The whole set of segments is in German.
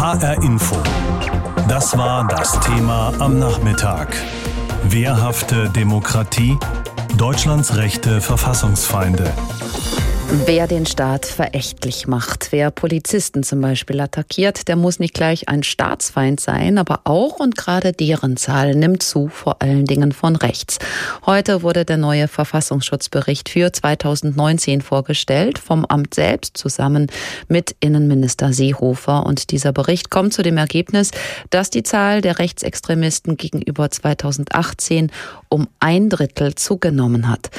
HR Info. Das war das Thema am Nachmittag. Wehrhafte Demokratie, Deutschlands rechte Verfassungsfeinde. Wer den Staat verächtlich macht, wer Polizisten zum Beispiel attackiert, der muss nicht gleich ein Staatsfeind sein, aber auch und gerade deren Zahl nimmt zu, vor allen Dingen von rechts. Heute wurde der neue Verfassungsschutzbericht für 2019 vorgestellt, vom Amt selbst zusammen mit Innenminister Seehofer. Und dieser Bericht kommt zu dem Ergebnis, dass die Zahl der Rechtsextremisten gegenüber 2018 um ein Drittel zugenommen hat.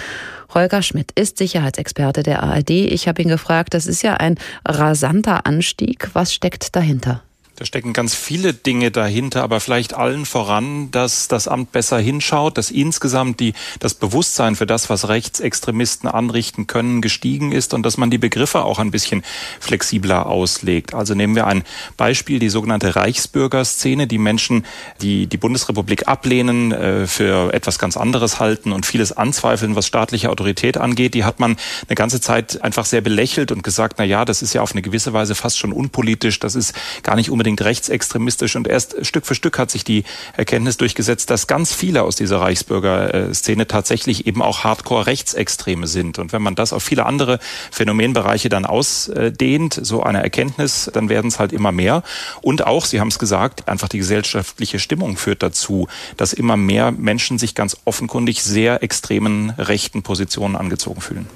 Holger Schmidt ist Sicherheitsexperte der ARD. Ich habe ihn gefragt, das ist ja ein rasanter Anstieg. Was steckt dahinter? Da stecken ganz viele Dinge dahinter, aber vielleicht allen voran, dass das Amt besser hinschaut, dass insgesamt die, das Bewusstsein für das, was Rechtsextremisten anrichten können, gestiegen ist und dass man die Begriffe auch ein bisschen flexibler auslegt. Also nehmen wir ein Beispiel, die sogenannte Reichsbürgerszene, die Menschen, die die Bundesrepublik ablehnen, äh, für etwas ganz anderes halten und vieles anzweifeln, was staatliche Autorität angeht, die hat man eine ganze Zeit einfach sehr belächelt und gesagt, na ja, das ist ja auf eine gewisse Weise fast schon unpolitisch, das ist gar nicht unbedingt unbedingt rechtsextremistisch. Und erst Stück für Stück hat sich die Erkenntnis durchgesetzt, dass ganz viele aus dieser Reichsbürger-Szene tatsächlich eben auch Hardcore-Rechtsextreme sind. Und wenn man das auf viele andere Phänomenbereiche dann ausdehnt, so eine Erkenntnis, dann werden es halt immer mehr. Und auch, Sie haben es gesagt, einfach die gesellschaftliche Stimmung führt dazu, dass immer mehr Menschen sich ganz offenkundig sehr extremen rechten Positionen angezogen fühlen.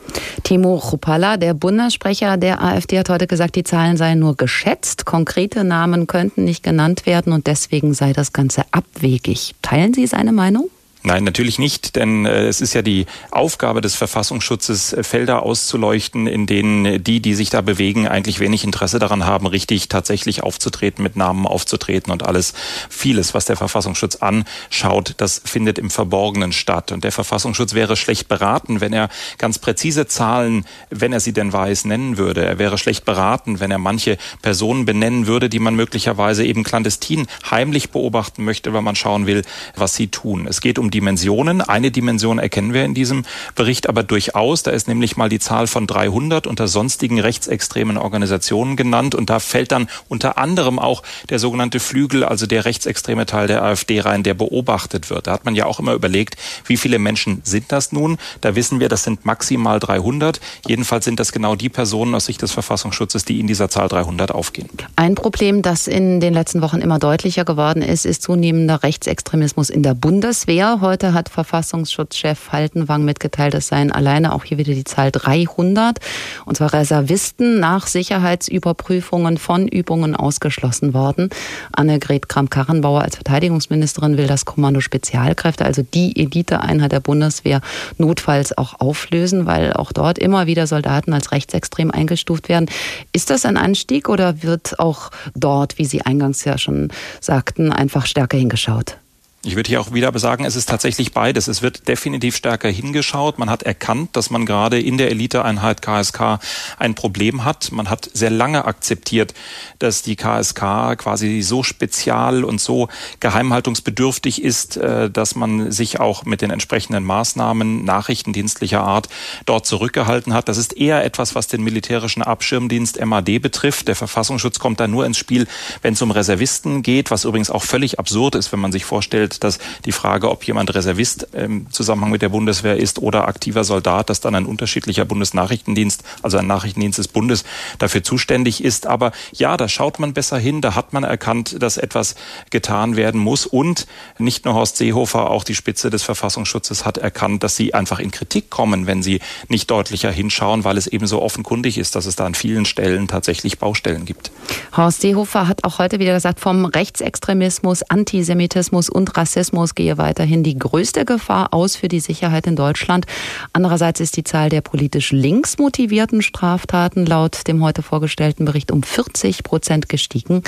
Timo Chupala, der Bundessprecher der AfD, hat heute gesagt, die Zahlen seien nur geschätzt. Konkrete Namen könnten nicht genannt werden und deswegen sei das Ganze abwegig. Teilen Sie seine Meinung? Nein, natürlich nicht, denn äh, es ist ja die Aufgabe des Verfassungsschutzes, äh, Felder auszuleuchten, in denen die, die sich da bewegen, eigentlich wenig Interesse daran haben, richtig tatsächlich aufzutreten, mit Namen aufzutreten und alles. Vieles, was der Verfassungsschutz anschaut, das findet im Verborgenen statt. Und der Verfassungsschutz wäre schlecht beraten, wenn er ganz präzise Zahlen, wenn er sie denn weiß, nennen würde. Er wäre schlecht beraten, wenn er manche Personen benennen würde, die man möglicherweise eben clandestin heimlich beobachten möchte, weil man schauen will, was sie tun. Es geht um Dimensionen. Eine Dimension erkennen wir in diesem Bericht aber durchaus. Da ist nämlich mal die Zahl von 300 unter sonstigen rechtsextremen Organisationen genannt. Und da fällt dann unter anderem auch der sogenannte Flügel, also der rechtsextreme Teil der AfD rein, der beobachtet wird. Da hat man ja auch immer überlegt, wie viele Menschen sind das nun? Da wissen wir, das sind maximal 300. Jedenfalls sind das genau die Personen aus Sicht des Verfassungsschutzes, die in dieser Zahl 300 aufgehen. Ein Problem, das in den letzten Wochen immer deutlicher geworden ist, ist zunehmender Rechtsextremismus in der Bundeswehr. Heute hat Verfassungsschutzchef Haltenwang mitgeteilt, es seien alleine auch hier wieder die Zahl 300, und zwar Reservisten nach Sicherheitsüberprüfungen von Übungen ausgeschlossen worden. Annegret Kramp-Karrenbauer als Verteidigungsministerin will das Kommando Spezialkräfte, also die Eliteeinheit der Bundeswehr, notfalls auch auflösen, weil auch dort immer wieder Soldaten als rechtsextrem eingestuft werden. Ist das ein Anstieg oder wird auch dort, wie Sie eingangs ja schon sagten, einfach stärker hingeschaut? Ich würde hier auch wieder sagen, es ist tatsächlich beides. Es wird definitiv stärker hingeschaut. Man hat erkannt, dass man gerade in der Eliteeinheit KSK ein Problem hat. Man hat sehr lange akzeptiert, dass die KSK quasi so spezial und so geheimhaltungsbedürftig ist, äh, dass man sich auch mit den entsprechenden Maßnahmen nachrichtendienstlicher Art dort zurückgehalten hat. Das ist eher etwas, was den militärischen Abschirmdienst MAD betrifft. Der Verfassungsschutz kommt da nur ins Spiel, wenn es um Reservisten geht, was übrigens auch völlig absurd ist, wenn man sich vorstellt, dass die Frage, ob jemand Reservist im Zusammenhang mit der Bundeswehr ist oder aktiver Soldat, dass dann ein unterschiedlicher Bundesnachrichtendienst, also ein Nachrichtendienst des Bundes dafür zuständig ist. Aber ja, da schaut man besser hin, da hat man erkannt, dass etwas getan werden muss und nicht nur Horst Seehofer, auch die Spitze des Verfassungsschutzes hat erkannt, dass sie einfach in Kritik kommen, wenn sie nicht deutlicher hinschauen, weil es eben so offenkundig ist, dass es da an vielen Stellen tatsächlich Baustellen gibt. Horst Seehofer hat auch heute wieder gesagt, vom Rechtsextremismus, Antisemitismus und Rassismus Rassismus gehe weiterhin die größte Gefahr aus für die Sicherheit in Deutschland. Andererseits ist die Zahl der politisch links motivierten Straftaten laut dem heute vorgestellten Bericht um 40 Prozent gestiegen.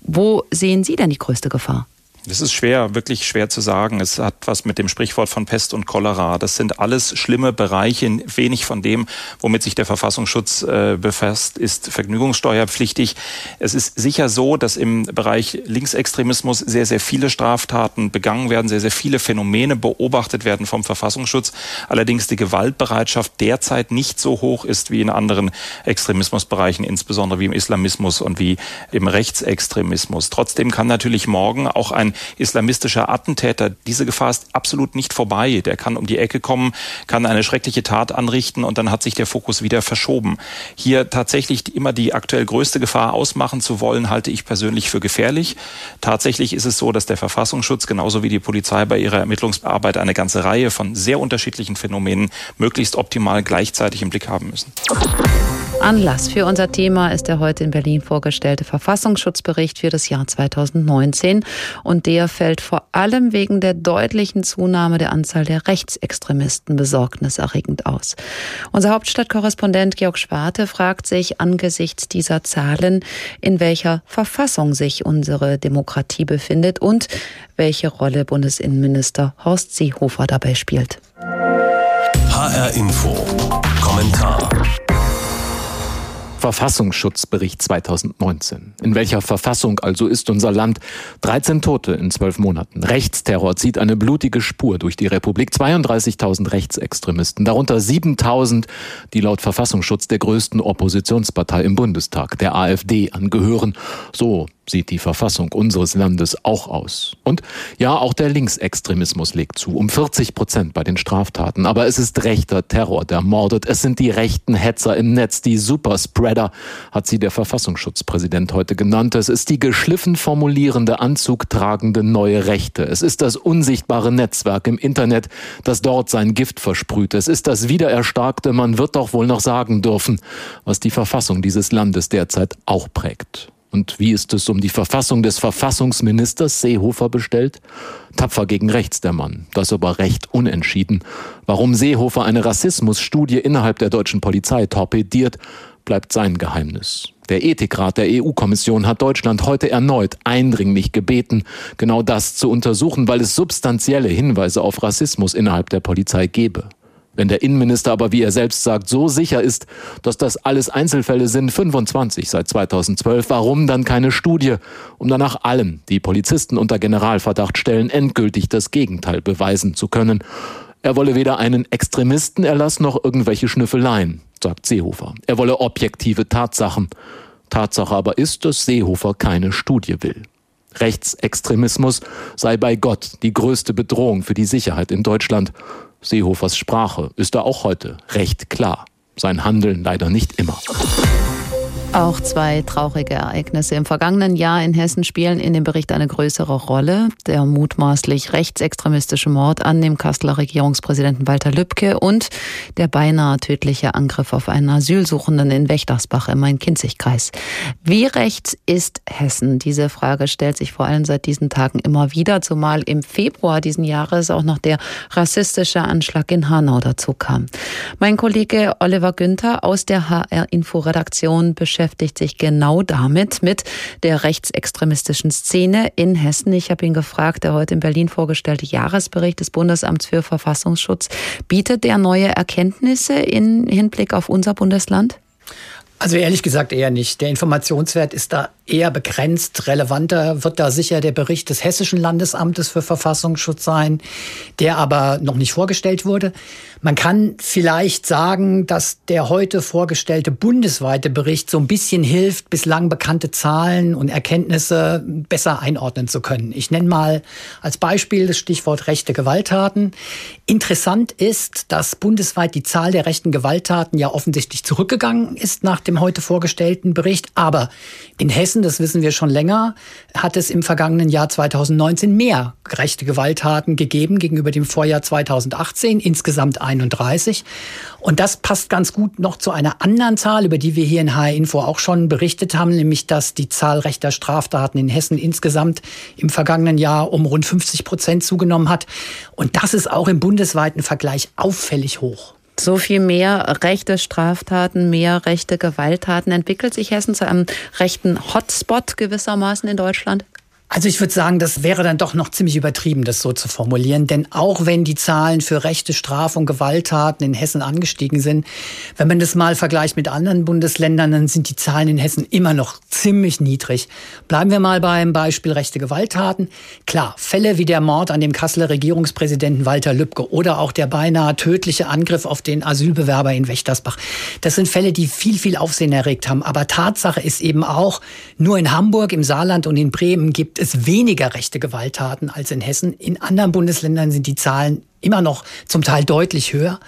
Wo sehen Sie denn die größte Gefahr? Das ist schwer, wirklich schwer zu sagen. Es hat was mit dem Sprichwort von Pest und Cholera. Das sind alles schlimme Bereiche. Wenig von dem, womit sich der Verfassungsschutz äh, befasst, ist vergnügungssteuerpflichtig. Es ist sicher so, dass im Bereich Linksextremismus sehr, sehr viele Straftaten begangen werden, sehr, sehr viele Phänomene beobachtet werden vom Verfassungsschutz. Allerdings die Gewaltbereitschaft derzeit nicht so hoch ist wie in anderen Extremismusbereichen, insbesondere wie im Islamismus und wie im Rechtsextremismus. Trotzdem kann natürlich morgen auch ein islamistischer Attentäter. Diese Gefahr ist absolut nicht vorbei. Der kann um die Ecke kommen, kann eine schreckliche Tat anrichten und dann hat sich der Fokus wieder verschoben. Hier tatsächlich immer die aktuell größte Gefahr ausmachen zu wollen, halte ich persönlich für gefährlich. Tatsächlich ist es so, dass der Verfassungsschutz genauso wie die Polizei bei ihrer Ermittlungsarbeit eine ganze Reihe von sehr unterschiedlichen Phänomenen möglichst optimal gleichzeitig im Blick haben müssen. Anlass für unser Thema ist der heute in Berlin vorgestellte Verfassungsschutzbericht für das Jahr 2019. Und der fällt vor allem wegen der deutlichen Zunahme der Anzahl der Rechtsextremisten besorgniserregend aus. Unser Hauptstadtkorrespondent Georg Schwarte fragt sich angesichts dieser Zahlen, in welcher Verfassung sich unsere Demokratie befindet und welche Rolle Bundesinnenminister Horst Seehofer dabei spielt. HR Info. Kommentar. Verfassungsschutzbericht 2019. In welcher Verfassung also ist unser Land? 13 Tote in zwölf Monaten. Rechtsterror zieht eine blutige Spur durch die Republik. 32.000 Rechtsextremisten, darunter 7.000, die laut Verfassungsschutz der größten Oppositionspartei im Bundestag, der AfD, angehören. So sieht die Verfassung unseres Landes auch aus. Und ja, auch der Linksextremismus legt zu, um 40 Prozent bei den Straftaten. Aber es ist rechter Terror, der mordet. Es sind die rechten Hetzer im Netz, die Superspreader, hat sie der Verfassungsschutzpräsident heute genannt. Es ist die geschliffen formulierende, anzugtragende neue Rechte. Es ist das unsichtbare Netzwerk im Internet, das dort sein Gift versprüht. Es ist das wiedererstarkte, man wird doch wohl noch sagen dürfen, was die Verfassung dieses Landes derzeit auch prägt. Und wie ist es um die Verfassung des Verfassungsministers Seehofer bestellt? Tapfer gegen rechts der Mann, das aber recht unentschieden. Warum Seehofer eine Rassismusstudie innerhalb der deutschen Polizei torpediert, bleibt sein Geheimnis. Der Ethikrat der EU-Kommission hat Deutschland heute erneut eindringlich gebeten, genau das zu untersuchen, weil es substanzielle Hinweise auf Rassismus innerhalb der Polizei gebe. Wenn der Innenminister aber, wie er selbst sagt, so sicher ist, dass das alles Einzelfälle sind, 25 seit 2012, warum dann keine Studie, um danach allen, die Polizisten unter Generalverdacht stellen, endgültig das Gegenteil beweisen zu können? Er wolle weder einen Extremistenerlass noch irgendwelche Schnüffeleien, sagt Seehofer. Er wolle objektive Tatsachen. Tatsache aber ist, dass Seehofer keine Studie will. Rechtsextremismus sei bei Gott die größte Bedrohung für die Sicherheit in Deutschland. Seehofers Sprache ist da auch heute recht klar. Sein Handeln leider nicht immer. Auch zwei traurige Ereignisse im vergangenen Jahr in Hessen spielen in dem Bericht eine größere Rolle. Der mutmaßlich rechtsextremistische Mord an dem Kasseler Regierungspräsidenten Walter Lübcke und der beinahe tödliche Angriff auf einen Asylsuchenden in Wächtersbach im Main-Kinzig-Kreis. Wie rechts ist Hessen? Diese Frage stellt sich vor allem seit diesen Tagen immer wieder, zumal im Februar diesen Jahres auch noch der rassistische Anschlag in Hanau dazu kam. Mein Kollege Oliver Günther aus der HR-Info-Redaktion beschäftigt sich genau damit, mit der rechtsextremistischen Szene in Hessen. Ich habe ihn gefragt, der heute in Berlin vorgestellte Jahresbericht des Bundesamts für Verfassungsschutz, bietet der neue Erkenntnisse in Hinblick auf unser Bundesland? Also ehrlich gesagt eher nicht. Der Informationswert ist da eher begrenzt. Relevanter wird da sicher der Bericht des Hessischen Landesamtes für Verfassungsschutz sein, der aber noch nicht vorgestellt wurde. Man kann vielleicht sagen, dass der heute vorgestellte bundesweite Bericht so ein bisschen hilft, bislang bekannte Zahlen und Erkenntnisse besser einordnen zu können. Ich nenne mal als Beispiel das Stichwort rechte Gewalttaten. Interessant ist, dass bundesweit die Zahl der rechten Gewalttaten ja offensichtlich zurückgegangen ist nach dem heute vorgestellten Bericht. Aber in Hessen, das wissen wir schon länger, hat es im vergangenen Jahr 2019 mehr rechte Gewalttaten gegeben gegenüber dem Vorjahr 2018, insgesamt 31. Und das passt ganz gut noch zu einer anderen Zahl, über die wir hier in HR Info auch schon berichtet haben, nämlich dass die Zahl rechter Straftaten in Hessen insgesamt im vergangenen Jahr um rund 50 Prozent zugenommen hat. Und das ist auch im bundesweiten Vergleich auffällig hoch. So viel mehr rechte Straftaten, mehr rechte Gewalttaten. Entwickelt sich Hessen zu einem rechten Hotspot gewissermaßen in Deutschland? Also ich würde sagen, das wäre dann doch noch ziemlich übertrieben, das so zu formulieren. Denn auch wenn die Zahlen für rechte Straf- und Gewalttaten in Hessen angestiegen sind, wenn man das mal vergleicht mit anderen Bundesländern, dann sind die Zahlen in Hessen immer noch ziemlich niedrig. Bleiben wir mal beim Beispiel rechte Gewalttaten. Klar, Fälle wie der Mord an dem Kasseler Regierungspräsidenten Walter Lübcke oder auch der beinahe tödliche Angriff auf den Asylbewerber in Wächtersbach. Das sind Fälle, die viel, viel Aufsehen erregt haben. Aber Tatsache ist eben auch, nur in Hamburg, im Saarland und in Bremen gibt gibt es weniger rechte Gewalttaten als in Hessen. In anderen Bundesländern sind die Zahlen immer noch zum Teil deutlich höher.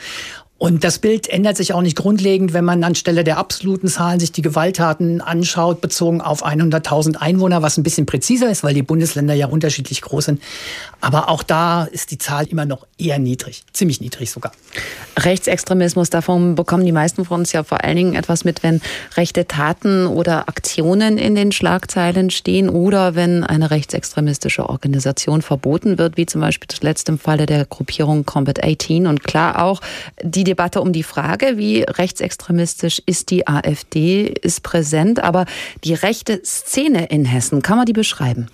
Und das Bild ändert sich auch nicht grundlegend, wenn man anstelle der absoluten Zahlen sich die Gewalttaten anschaut, bezogen auf 100.000 Einwohner, was ein bisschen präziser ist, weil die Bundesländer ja unterschiedlich groß sind. Aber auch da ist die Zahl immer noch eher niedrig, ziemlich niedrig sogar. Rechtsextremismus, davon bekommen die meisten von uns ja vor allen Dingen etwas mit, wenn rechte Taten oder Aktionen in den Schlagzeilen stehen oder wenn eine rechtsextremistische Organisation verboten wird, wie zum Beispiel das letzte im Falle der Gruppierung Combat 18. Und klar auch die Debatte um die Frage, wie rechtsextremistisch ist die AfD, ist präsent. Aber die rechte Szene in Hessen, kann man die beschreiben?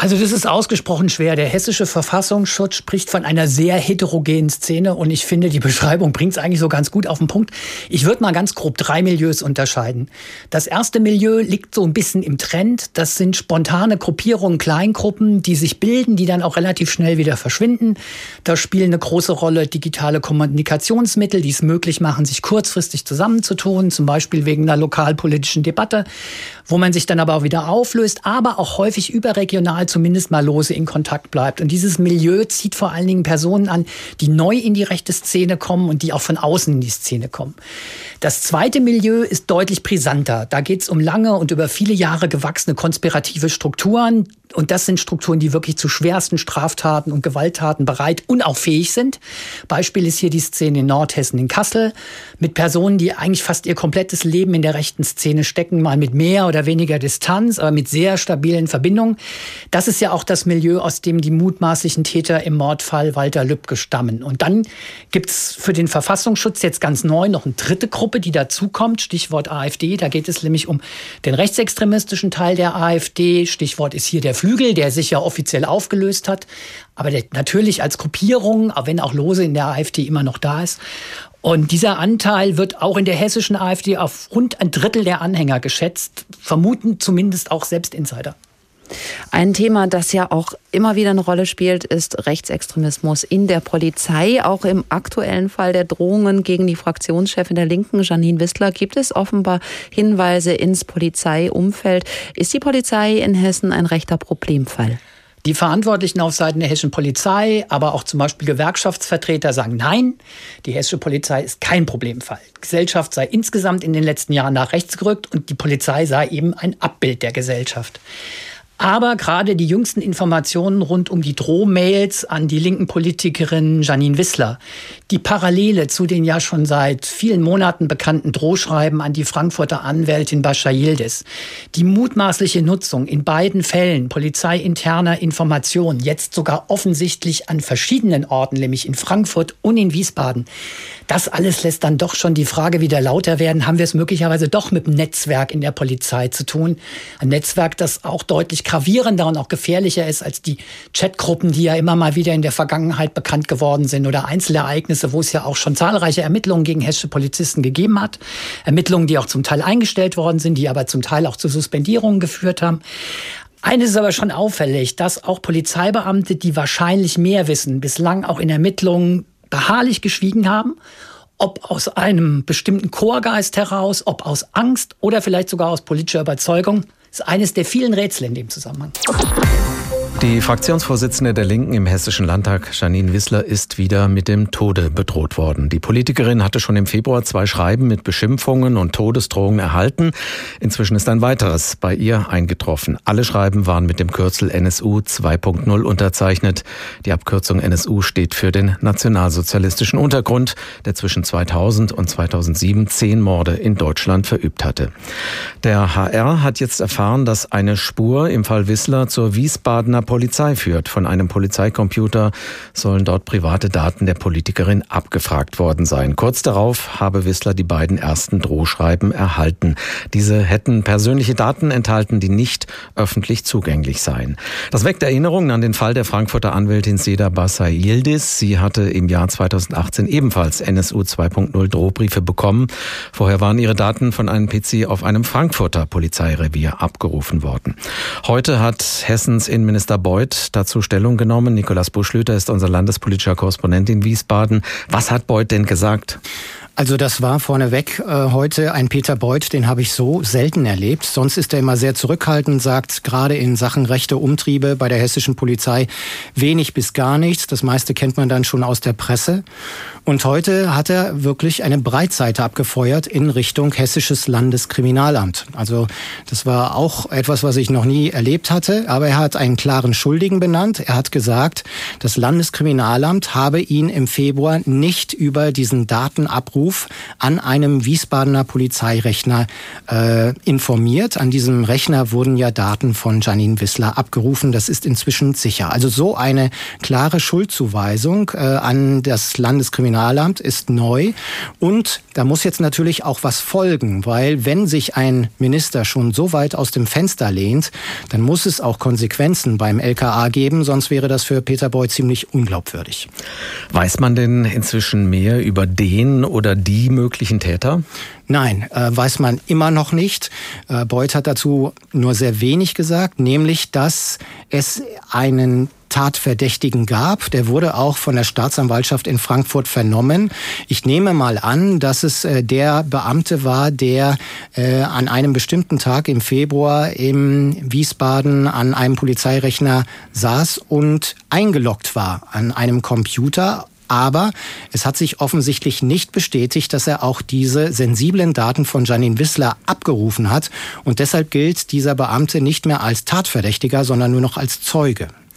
Also das ist ausgesprochen schwer. Der hessische Verfassungsschutz spricht von einer sehr heterogenen Szene und ich finde, die Beschreibung bringt es eigentlich so ganz gut auf den Punkt. Ich würde mal ganz grob drei Milieus unterscheiden. Das erste Milieu liegt so ein bisschen im Trend. Das sind spontane Gruppierungen, Kleingruppen, die sich bilden, die dann auch relativ schnell wieder verschwinden. Da spielen eine große Rolle digitale Kommunikationsmittel, die es möglich machen, sich kurzfristig zusammenzutun, zum Beispiel wegen einer lokalpolitischen Debatte, wo man sich dann aber auch wieder auflöst, aber auch häufig überregional zumindest mal lose in Kontakt bleibt. Und dieses Milieu zieht vor allen Dingen Personen an, die neu in die rechte Szene kommen und die auch von außen in die Szene kommen. Das zweite Milieu ist deutlich brisanter. Da geht es um lange und über viele Jahre gewachsene konspirative Strukturen, und das sind Strukturen, die wirklich zu schwersten Straftaten und Gewalttaten bereit und auch fähig sind. Beispiel ist hier die Szene in Nordhessen in Kassel mit Personen, die eigentlich fast ihr komplettes Leben in der rechten Szene stecken, mal mit mehr oder weniger Distanz, aber mit sehr stabilen Verbindungen. Das ist ja auch das Milieu, aus dem die mutmaßlichen Täter im Mordfall Walter Lübcke stammen. Und dann gibt's für den Verfassungsschutz jetzt ganz neu noch eine dritte Gruppe, die dazukommt, Stichwort AfD. Da geht es nämlich um den rechtsextremistischen Teil der AfD. Stichwort ist hier der Flügel, der sich ja offiziell aufgelöst hat, aber der natürlich als Gruppierung, auch wenn auch lose in der AfD immer noch da ist. Und dieser Anteil wird auch in der hessischen AfD auf rund ein Drittel der Anhänger geschätzt, vermuten zumindest auch selbst Insider. Ein Thema, das ja auch immer wieder eine Rolle spielt, ist Rechtsextremismus in der Polizei. Auch im aktuellen Fall der Drohungen gegen die Fraktionschefin der Linken, Janine Wissler, gibt es offenbar Hinweise ins Polizeiumfeld. Ist die Polizei in Hessen ein rechter Problemfall? Die Verantwortlichen auf Seiten der hessischen Polizei, aber auch zum Beispiel Gewerkschaftsvertreter sagen nein, die hessische Polizei ist kein Problemfall. Die Gesellschaft sei insgesamt in den letzten Jahren nach rechts gerückt und die Polizei sei eben ein Abbild der Gesellschaft. Aber gerade die jüngsten Informationen rund um die Drohmails an die linken Politikerin Janine Wissler, die Parallele zu den ja schon seit vielen Monaten bekannten Drohschreiben an die Frankfurter Anwältin Bascha Yildiz, die mutmaßliche Nutzung in beiden Fällen polizeiinterner Informationen, jetzt sogar offensichtlich an verschiedenen Orten, nämlich in Frankfurt und in Wiesbaden, das alles lässt dann doch schon die Frage wieder lauter werden, haben wir es möglicherweise doch mit einem Netzwerk in der Polizei zu tun? Ein Netzwerk, das auch deutlich gravierender und auch gefährlicher ist als die Chatgruppen, die ja immer mal wieder in der Vergangenheit bekannt geworden sind oder Einzelereignisse, wo es ja auch schon zahlreiche Ermittlungen gegen hessische Polizisten gegeben hat. Ermittlungen, die auch zum Teil eingestellt worden sind, die aber zum Teil auch zu Suspendierungen geführt haben. Eines ist aber schon auffällig, dass auch Polizeibeamte, die wahrscheinlich mehr wissen, bislang auch in Ermittlungen beharrlich geschwiegen haben, ob aus einem bestimmten Chorgeist heraus, ob aus Angst oder vielleicht sogar aus politischer Überzeugung, ist eines der vielen Rätsel in dem Zusammenhang. Die Fraktionsvorsitzende der Linken im Hessischen Landtag, Janine Wissler, ist wieder mit dem Tode bedroht worden. Die Politikerin hatte schon im Februar zwei Schreiben mit Beschimpfungen und Todesdrohungen erhalten. Inzwischen ist ein weiteres bei ihr eingetroffen. Alle Schreiben waren mit dem Kürzel NSU 2.0 unterzeichnet. Die Abkürzung NSU steht für den nationalsozialistischen Untergrund, der zwischen 2000 und 2007 zehn Morde in Deutschland verübt hatte. Der HR hat jetzt erfahren, dass eine Spur im Fall Wissler zur Wiesbadener Polizei führt. Von einem Polizeicomputer sollen dort private Daten der Politikerin abgefragt worden sein. Kurz darauf habe Wissler die beiden ersten Drohschreiben erhalten. Diese hätten persönliche Daten enthalten, die nicht öffentlich zugänglich seien. Das weckt Erinnerungen an den Fall der Frankfurter Anwältin Seda Bassay Yildiz. Sie hatte im Jahr 2018 ebenfalls NSU 2.0 Drohbriefe bekommen. Vorher waren ihre Daten von einem PC auf einem Frankfurter Polizeirevier abgerufen worden. Heute hat Hessens Innenminister Beuth dazu Stellung genommen. Nikolaus Buschlüter ist unser landespolitischer Korrespondent in Wiesbaden. Was hat Beuth denn gesagt? Also das war vorneweg äh, heute ein Peter Beuth, den habe ich so selten erlebt. Sonst ist er immer sehr zurückhaltend, sagt gerade in Sachen rechte Umtriebe bei der hessischen Polizei wenig bis gar nichts. Das meiste kennt man dann schon aus der Presse. Und heute hat er wirklich eine Breitseite abgefeuert in Richtung Hessisches Landeskriminalamt. Also das war auch etwas, was ich noch nie erlebt hatte. Aber er hat einen klaren Schuldigen benannt. Er hat gesagt, das Landeskriminalamt habe ihn im Februar nicht über diesen Datenabruf an einem Wiesbadener Polizeirechner äh, informiert. An diesem Rechner wurden ja Daten von Janine Wissler abgerufen. Das ist inzwischen sicher. Also so eine klare Schuldzuweisung äh, an das Landeskriminalamt Kriminalamt ist neu und da muss jetzt natürlich auch was folgen, weil wenn sich ein Minister schon so weit aus dem Fenster lehnt, dann muss es auch Konsequenzen beim LKA geben, sonst wäre das für Peter Boy ziemlich unglaubwürdig. Weiß man denn inzwischen mehr über den oder die möglichen Täter? Nein, äh, weiß man immer noch nicht. Äh, Beuth hat dazu nur sehr wenig gesagt, nämlich, dass es einen Tatverdächtigen gab. Der wurde auch von der Staatsanwaltschaft in Frankfurt vernommen. Ich nehme mal an, dass es äh, der Beamte war, der äh, an einem bestimmten Tag im Februar im Wiesbaden an einem Polizeirechner saß und eingeloggt war an einem Computer aber es hat sich offensichtlich nicht bestätigt, dass er auch diese sensiblen Daten von Janine Wissler abgerufen hat. Und deshalb gilt dieser Beamte nicht mehr als Tatverdächtiger, sondern nur noch als Zeuge.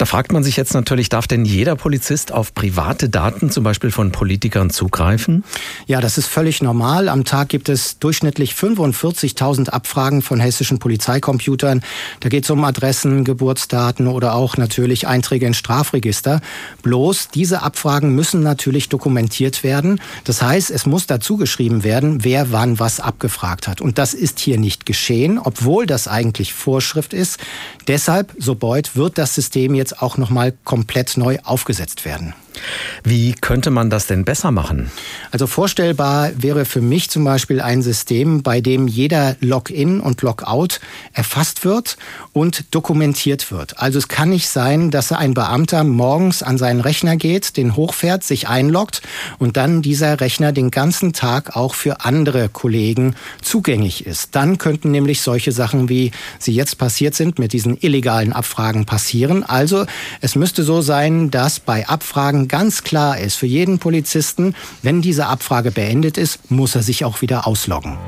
Da fragt man sich jetzt natürlich, darf denn jeder Polizist auf private Daten zum Beispiel von Politikern zugreifen? Ja, das ist völlig normal. Am Tag gibt es durchschnittlich 45.000 Abfragen von hessischen Polizeicomputern. Da geht es um Adressen, Geburtsdaten oder auch natürlich Einträge in Strafregister. Bloß diese Abfragen müssen natürlich dokumentiert werden. Das heißt, es muss dazu geschrieben werden, wer wann was abgefragt hat. Und das ist hier nicht geschehen, obwohl das eigentlich Vorschrift ist. Deshalb, so Beuth, wird das System jetzt jetzt auch nochmal komplett neu aufgesetzt werden. Wie könnte man das denn besser machen? Also vorstellbar wäre für mich zum Beispiel ein System, bei dem jeder Login und Logout erfasst wird und dokumentiert wird. Also es kann nicht sein, dass ein Beamter morgens an seinen Rechner geht, den hochfährt, sich einloggt und dann dieser Rechner den ganzen Tag auch für andere Kollegen zugänglich ist. Dann könnten nämlich solche Sachen, wie sie jetzt passiert sind, mit diesen illegalen Abfragen passieren. Also es müsste so sein, dass bei Abfragen ganz klar ist für jeden Polizisten, wenn diese Abfrage beendet ist, muss er sich auch wieder ausloggen.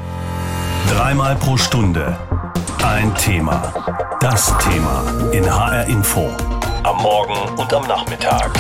Dreimal pro Stunde ein Thema. Das Thema in HR Info. Am Morgen und am Nachmittag.